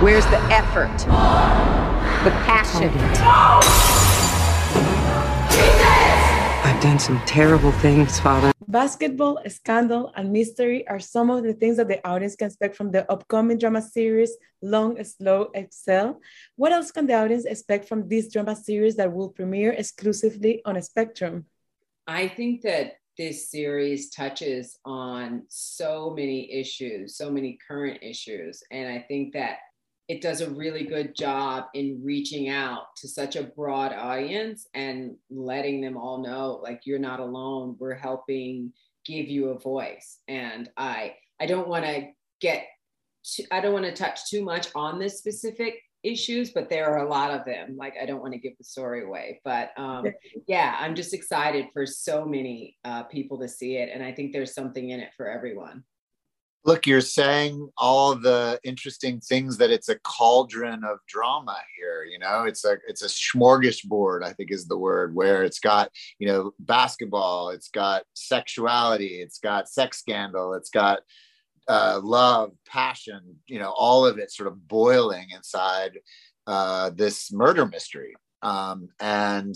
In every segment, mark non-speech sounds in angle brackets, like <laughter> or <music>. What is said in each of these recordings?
Where's the effort? The passion? I've done some terrible things, Father. Basketball, scandal, and mystery are some of the things that the audience can expect from the upcoming drama series Long, Slow, Exhale. What else can the audience expect from this drama series that will premiere exclusively on Spectrum? I think that this series touches on so many issues, so many current issues. And I think that it does a really good job in reaching out to such a broad audience and letting them all know like you're not alone. We're helping give you a voice. And i i don't want to get to, i don't want to touch too much on this specific issues but there are a lot of them. Like i don't want to give the story away but um, yeah i'm just excited for so many uh, people to see it and i think there's something in it for everyone look you're saying all the interesting things that it's a cauldron of drama here you know? It's a it's a smorgasbord i think is the word where it's got you know basketball it's got sexuality it's got sex scandal it's got uh, love passion you know all of it sort of boiling inside uh, this murder mystery. Um, and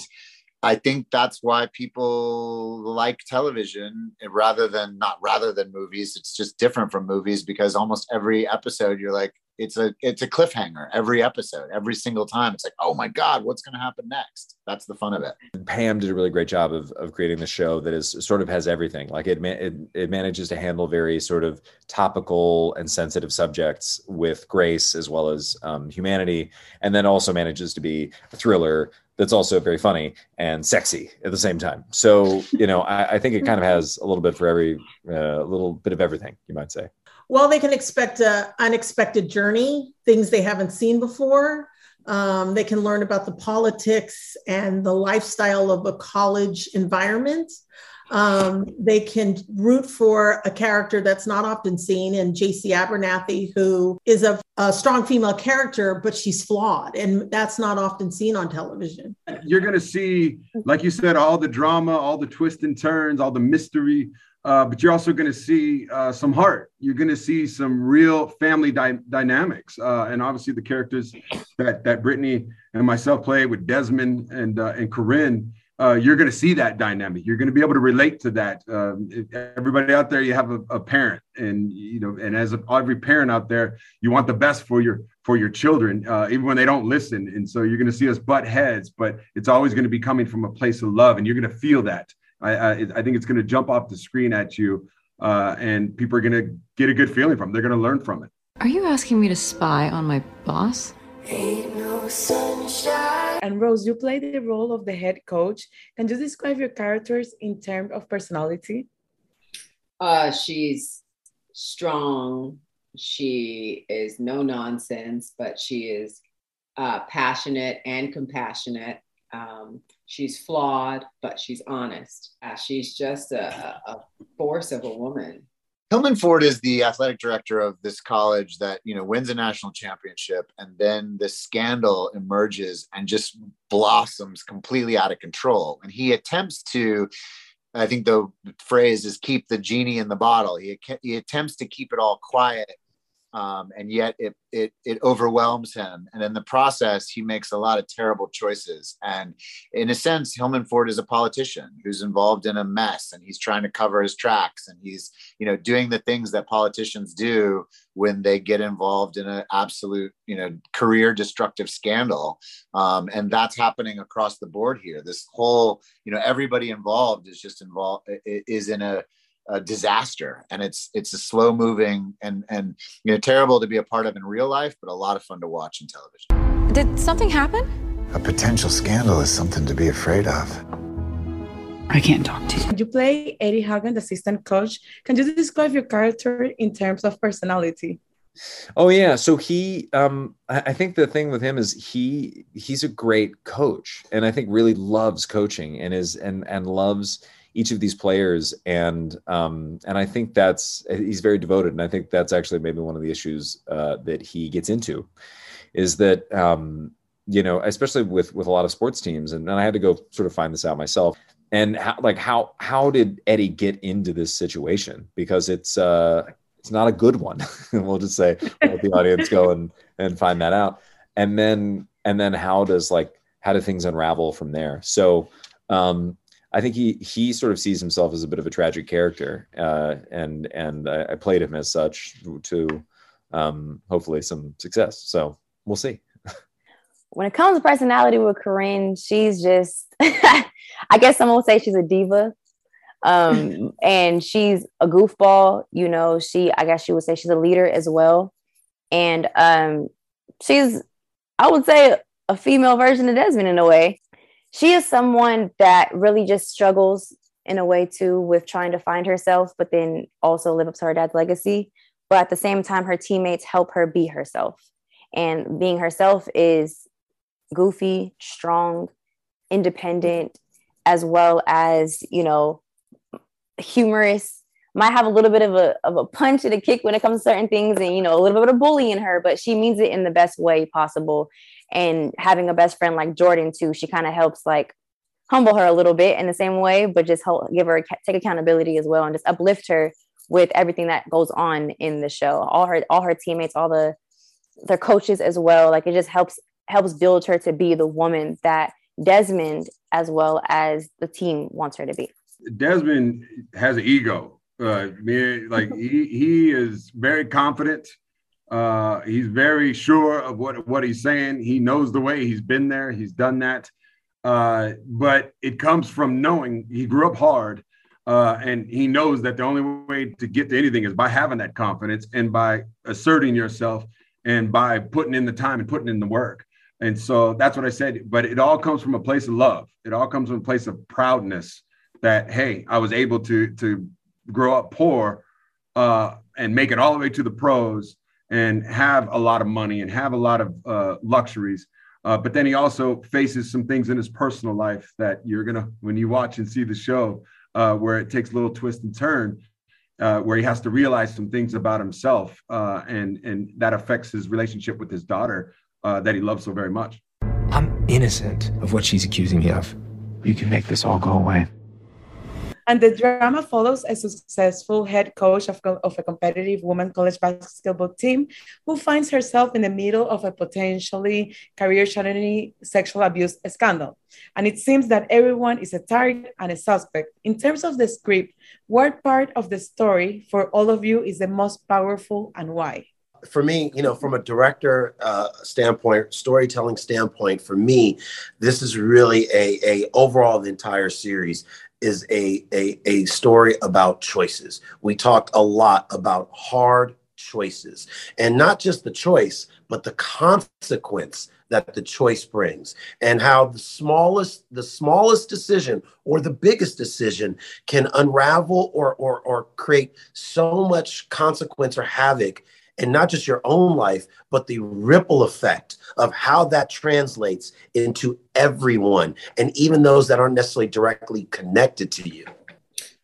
I think that's why people like television rather than not rather than movies. It's just different from movies because almost every episode you're like, it's a it's a cliffhanger every episode, every single time. It's like, oh my God, what's gonna happen next? That's the fun of it. Pam did a really great job of of creating the show that is sort of has everything. Like it it, it manages to handle very sort of topical and sensitive subjects with grace as well as um, humanity, and then also manages to be a thriller that's also very funny and sexy at the same time. So, you know, I, I think it kind of has a little bit for every, uh, little bit of everything, you might say. Well, they can expect an unexpected journey, things they haven't seen before. Um, they can learn about the politics and the lifestyle of a college environment. Um, they can root for a character that's not often seen in JC Abernathy, who is a, a, strong female character, but she's flawed. And that's not often seen on television. You're going to see, like you said, all the drama, all the twists and turns, all the mystery. Uh, but you're also going to see uh, some heart. You're going to see some real family dy- dynamics, uh, and obviously the characters that that Brittany and myself play with Desmond and uh, and Corinne uh, you're going to see that dynamic. You're going to be able to relate to that. Um, everybody out there, you have a, a, parent, and you know, and as a, every parent out there, you want the best for your for your children, uh, even when they don't listen. And so you're going to see us butt heads, but it's always going to be coming from a place of love, and you're going to feel that. I, I, I think it's going to jump off the screen at you, uh, and people are going to get a good feeling from. it. They're going to learn from it. Are you asking me to spy on my boss? And Rose, you play the role of the head coach. Can you describe your characters in terms of personality? Uh, she's strong. She is no nonsense, but she is uh, passionate and compassionate. Um, she's flawed, but she's honest. Uh, she's just a, a force of a woman. Hillman Ford is the athletic director of this college that you know wins a national championship, and then this scandal emerges and just blossoms completely out of control. And he attempts to, I think the phrase is "keep the genie in the bottle." He he attempts to keep it all quiet um, and yet it, it it overwhelms him. And in the process he makes a lot of terrible choices. And in a sense hillman ford is a politician who's involved in a mess and he's trying to cover his tracks and he's you know doing the things that politicians do when they get involved in an absolute you know career destructive scandal. Um, and that's happening across the board here. This whole you know everybody involved is just involved is in a a disaster and it's it's a slow moving and and you know terrible to be a part of in real life but a lot of fun to watch in television did something happen a potential scandal is something to be afraid of I can't talk to you. You play Eddie Hagen, the assistant coach. Can you describe your character in terms of personality? Oh yeah, so he, um, I think the thing with him is he he's a great coach, and I think really loves coaching and is and and loves each of these players and um, and I think that's he's very devoted and I think that's actually maybe one of the issues uh, that he gets into is that um, you know especially with with a lot of sports teams and, and I had to go sort of find this out myself and how, like how how did Eddie get into this situation because it's uh it's not a good one. <laughs> we'll just say let the audience go and and find that out. And then and then how does like how do things unravel from there? So um, I think he he sort of sees himself as a bit of a tragic character, uh, and and I, I, played him as such to um, hopefully some success. So we'll see. <laughs> when it comes to personality with Corinne, she's just <laughs> I guess someone would say she's a diva. Um, <laughs> and she's a goofball, you know, she I guess she would say she's a leader as well. And um, she's I would say a female version of Desmond in a way she is someone that really just struggles in a way too with trying to find herself, but then also live up to her dad's legacy. But at the same time, her teammates help her be herself. And being herself is goofy, strong, independent, as well as, you know, humorous. Might have a little bit of a, of a punch and a kick when it comes to certain things and, you know, a little bit of bully in her, but she means it in the best way possible and having a best friend like Jordan too, she kind of helps like humble her a little bit in the same way, but just help give her take accountability as well and just uplift her with everything that goes on in the show. All her all her teammates, all the their coaches as well. Like it just helps helps build her to be the woman that Desmond as well as the team wants her to be. Desmond has an ego. Uh, like he he is very confident. Uh, he's very sure of what, what he's saying. He knows the way. He's been there. He's done that. Uh, but it comes from knowing he grew up hard, uh, and he knows that the only way to get to anything is by having that confidence and by asserting yourself and by putting in the time and putting in the work. And so that's what I said. But it all comes from a place of love. It all comes from a place of proudness that hey, I was able to to grow up poor uh, and make it all the way to the pros and have a lot of money and have a lot of uh, luxuries. Uh, but then he also faces some things in his personal life that you're gonna, when you watch and see the show, uh, where it takes a little twist and turn, uh, where he has to realize some things about himself, uh, and and that affects his relationship with his daughter uh, that he loves so very much. I'm innocent of what she's accusing me of. You can make this all go away. And the drama follows a successful head coach of, of a competitive women college basketball team who finds herself in the middle of a potentially career shattering sexual abuse scandal. And it seems that everyone is a target and a suspect. In terms of the script, what part of the story for all of you is the most powerful and why? for me, you know, from a director uh, standpoint, storytelling standpoint, for me, this is really a, a overall the entire series is a, a, a story about choices. We talked a lot about hard choices and not just the choice, but the consequence that the choice brings and how the smallest the smallest decision or the biggest decision can unravel or or, or create so much consequence or havoc and not just your own life, but the ripple effect of how that translates into everyone and even those that aren't necessarily directly connected to you.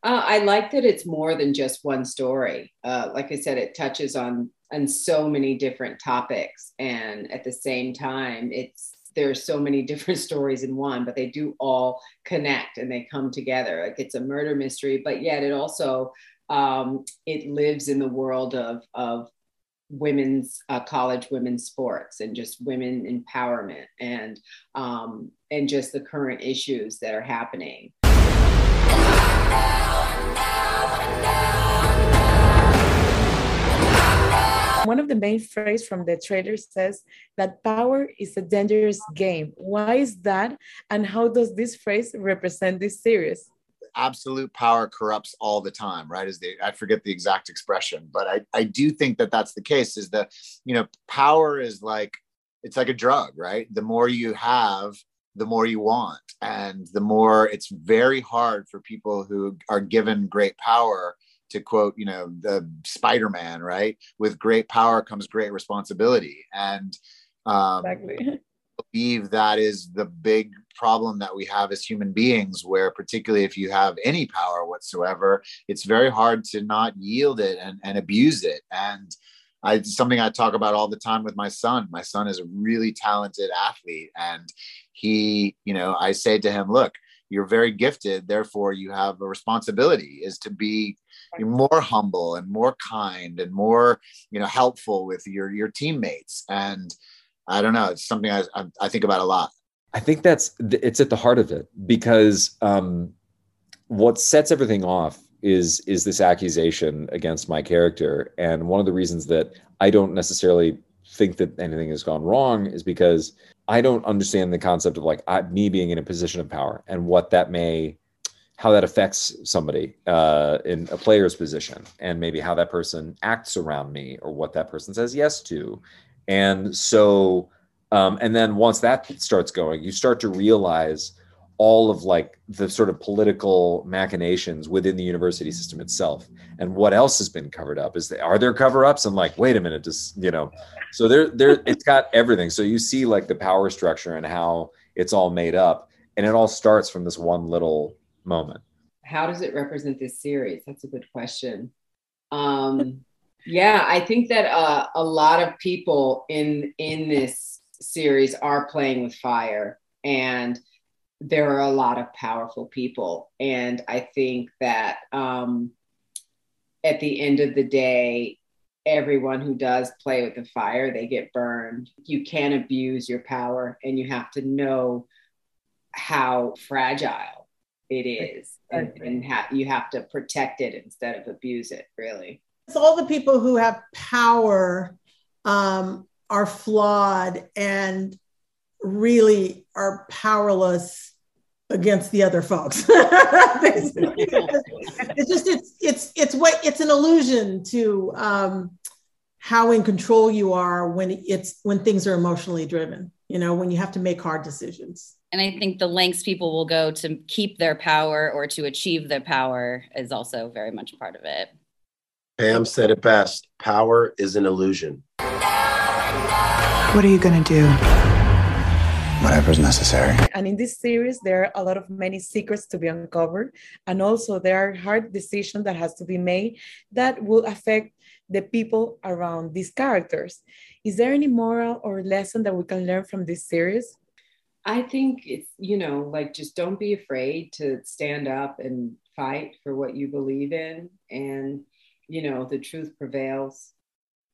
Uh, I like that it's more than just one story. Uh, like I said, it touches on on so many different topics, and at the same time, it's there's so many <laughs> different stories in one, but they do all connect and they come together. Like it's a murder mystery, but yet it also um, it lives in the world of of women's uh, college women's sports and just women empowerment and um, and just the current issues that are happening. One of the main phrases from the trailer says that power is a dangerous game. Why is that? And how does this phrase represent this series? Absolute power corrupts all the time right? Is the i forget the exact expression but i i do think that that's the case is that you know power is like it's like a drug right? The more you have the more you want. And the more it's very hard for people who are given great power to quote you know the spider-man right? With great power comes great responsibility. And um, exactly. <laughs> Believe that is the big problem that we have as human beings where particularly if you have any power whatsoever it's very hard to not yield it and, and abuse it and I, something I talk about all the time with my son. My son is a really talented athlete, and he, you know, I say to him, "Look, you're very gifted. Therefore, you have a responsibility is to be more humble and more kind and more you know helpful with your your teammates and i don't know it's something i, I, I think about a lot i think that's it's at the heart of it because um what sets everything off is is this accusation against my character. And one of the reasons that i don't necessarily think that anything has gone wrong is because i don't understand the concept of like I, me being in a position of power and what that may how that affects somebody uh, in a player's position and maybe how that person acts around me or what that person says yes to. And so um, and then once that starts going you start to realize all of like the sort of political machinations within the university system itself. And what else has been covered up is there, are there cover-ups? And like wait a minute just you know. So there there it's got everything. So you see like the power structure and how it's all made up and it all starts from this one little moment. How does it represent this series? That's a good question. Um yeah i think that uh, a lot of people in in this series are playing with fire and there are a lot of powerful people. And I think that um, at the end of the day, everyone who does play with the fire, they get burned. You can't abuse your power, and you have to know how fragile it is, and, and ha- you have to protect it instead of abuse it, really. It's all the people who have power um, are flawed and really are powerless against the other folks. <laughs> it's just it's it's it's what it's an illusion to um, how in control you are when it's when things are emotionally driven. You know, when you have to make hard decisions. And I think the lengths people will go to keep their power or to achieve their power is also very much part of it. Pam said it best power is an illusion. What are you going to do? Whatever's necessary. And in this series, there are a lot of many secrets to be uncovered. And also, there are hard decisions that has to be made that will affect the people around these characters. Is there any moral or lesson that we can learn from this series? I think it's, you know, like just don't be afraid to stand up and fight for what you believe in. And, you know, the truth prevails.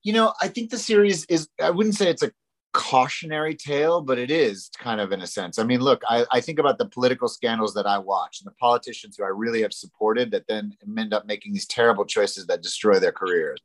You know, I think the series is, I wouldn't say it's a cautionary tale, but it is kind of in a sense. I mean, look, I, I, think about the political scandals that I watch and the politicians who I really have supported that then end up making these terrible choices that destroy their careers.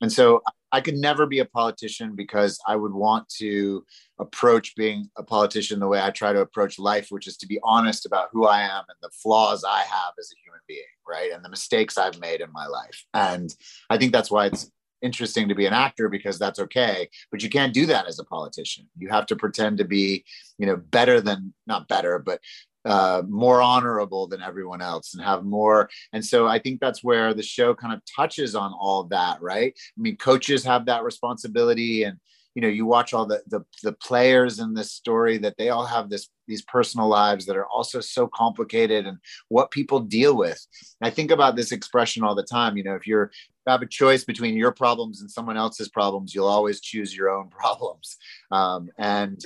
And so I could never be a politician because I would want to approach being a politician the way I try to approach life, which is to be honest about who I am and the flaws I have as a human being, right? And the mistakes I've made in my life. And I think that's why it's interesting to be an actor because that's okay but you can't do that as a politician you have to pretend to be you know better than not better but uh, more honorable than everyone else and have more. And so I think that's where the show kind of touches on all that, right? I mean, coaches have that responsibility and you know you watch all the, the the players in this story that they all have this these personal lives that are also so complicated and what people deal with. I think about this expression all the time you know if you're you have a choice between your problems and someone else's problems you'll always choose your own <laughs> problems. Um, and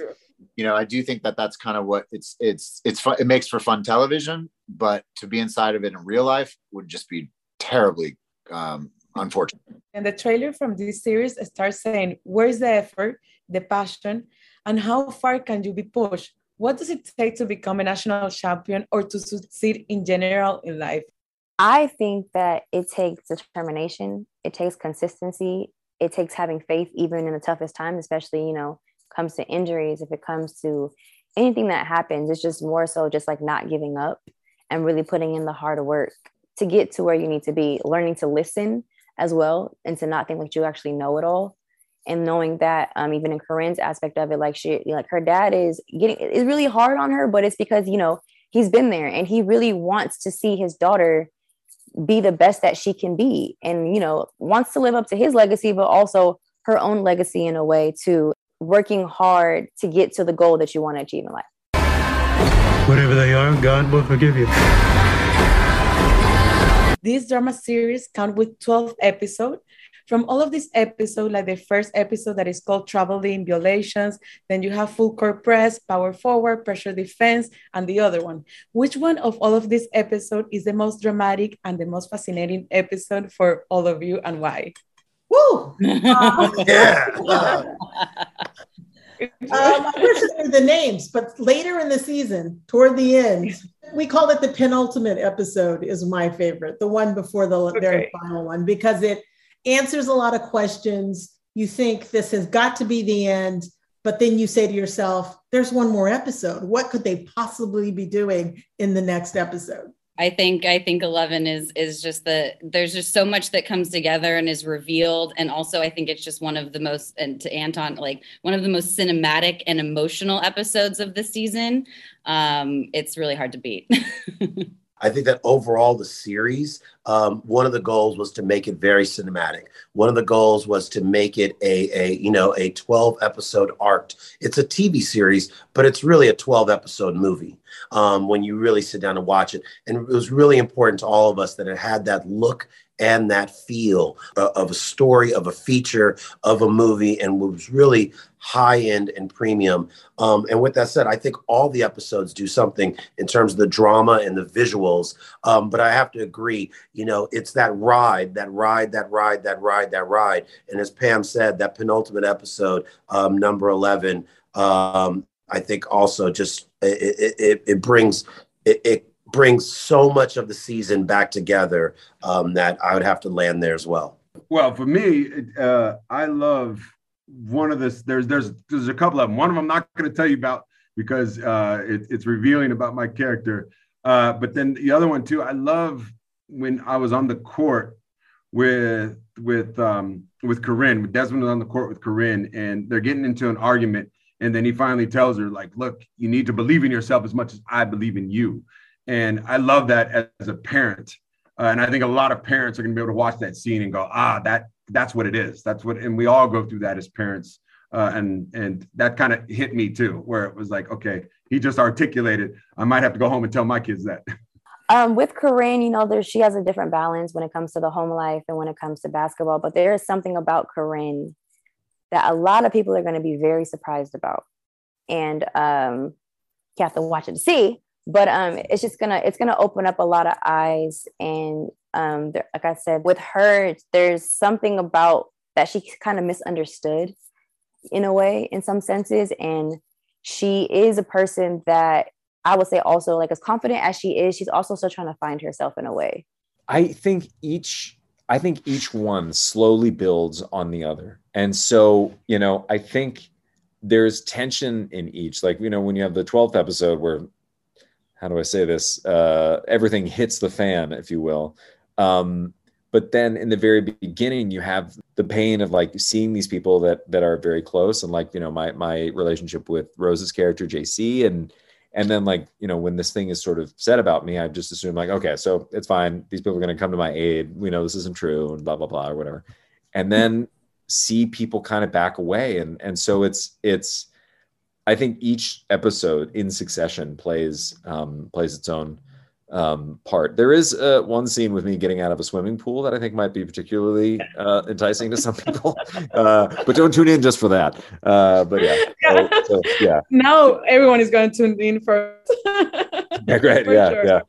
you know i do think that that's kind of what it's it's it's fun it makes for fun television but to be inside of it in real life would just be terribly um, unfortunate. And the trailer from this series starts saying, Where's the effort, the passion, and how far can you be pushed? What does it take to become a national champion or to succeed in general in life? I think that it takes determination, it takes consistency, it takes having faith even in the toughest times, especially, you know, comes to injuries, if it comes to anything that happens, it's just more so just like not giving up and really putting in the hard work to get to where you need to be, learning to listen as well and to not think like you actually know it all and knowing that um, even in Corinne's aspect of it, like she, like her dad is getting, is really hard on her, but it's because, you know, he's been there and he really wants to see his daughter be the best that she can be and, you know, wants to live up to his legacy, but also her own legacy in a way to working hard to get to the goal that you want to achieve in life. Whatever they are, God will forgive you. This drama series comes with 12 episodes from all of these episodes, like the first episode that is called Traveling Violations, then you have Full Court Press, Power Forward, Pressure Defense, and the other one. Which one of all of these episodes is the most dramatic and the most fascinating episode for all of you, and why? Woo! <laughs> yeah. <laughs> um, I wish I knew the names, but later in the season, toward the end, we call it the penultimate episode. Is my favorite, the one before the okay. very final one, because it answers a lot of questions. You think this has got to be the end, but then you say to yourself, "There's one more episode. What could they possibly be doing in the next episode?" I think I think 11 is is just the there's just so much that comes together and is revealed and also I think it's just one of the most and to Anton like one of the most cinematic and emotional episodes of the season. Um, it's really hard to beat. <laughs> I think that overall, the series, um, one of the goals was to make it very cinematic. One of the goals was to make it a, a you know, a 12 episode arc. It's a TV series, but it's really a 12 episode movie um, when you really sit down and watch it. And it was really important to all of us that it had that look and that feel uh, of a story, of a feature, of a movie, and was really high end and premium. Um, and with that said, I think all the episodes do something in terms of the drama and the visuals. Um, but I have to agree, you know, it's that ride, that ride, that ride, that ride, that ride. And as Pam said, that penultimate episode, um, number 11, um, I think also just it, it, it brings it, it brings so much of the season back together um, that I would have to land there as well. Well, for me, uh, I love one of this. There's there's there's a couple of them. One of them I'm not going to tell you about because uh, it, it's revealing about my character. Uh, but then the other one too, I love when I was on the court with with um, with Corinne. Desmond was on the court with Corinne, and they're getting into an argument. And then he finally tells her, like, look, you need to believe in yourself as much as I believe in you. And I love that as, a parent. Uh, and I think a lot of parents are going to be able to watch that scene and go, ah, that that's what it is. That's what, and we all go through that as parents. Uh, and and that kind of hit me too, where it was like, okay, he just articulated. I might have to go home and tell my kids that. <laughs> Um, with Corinne, you know, there she has a different balance when it comes to the home life and when it comes to basketball. But there is something about Corinne that a lot of people are going to be very surprised about, and um, you have to watch it to see but um it's just gonna it's gonna open up a lot of eyes and um there, like i said with her there's something about that she kind of misunderstood in a way in some senses. And she is a person that i would say also like as confident as she is she's also still trying to find herself in a way. I think each i think each one slowly builds on the other. And so you know i think there's tension in each. Like you know when you have the 12th episode where how do I say this? Uh, everything hits the fan, if you will. Um, but then in the very beginning, you have the pain of like seeing these people that that are very close, and like you know my my relationship with Rose's character JC, and and then like you know when this thing is sort of said about me, I just assume like okay, so it's fine. These people are going to come to my aid. We know this isn't true, and blah blah blah or whatever. And then see people kind of back away, and and so it's it's I think each episode in succession plays um, plays its own um, part. There is uh, one scene with me getting out of a swimming pool that I think might be particularly uh, enticing to some people, <laughs> uh, but don't tune in just for that. Uh, but yeah, so, so, yeah. <laughs> Now everyone is going to tune in for. <laughs> yeah, great. For yeah, sure. yeah.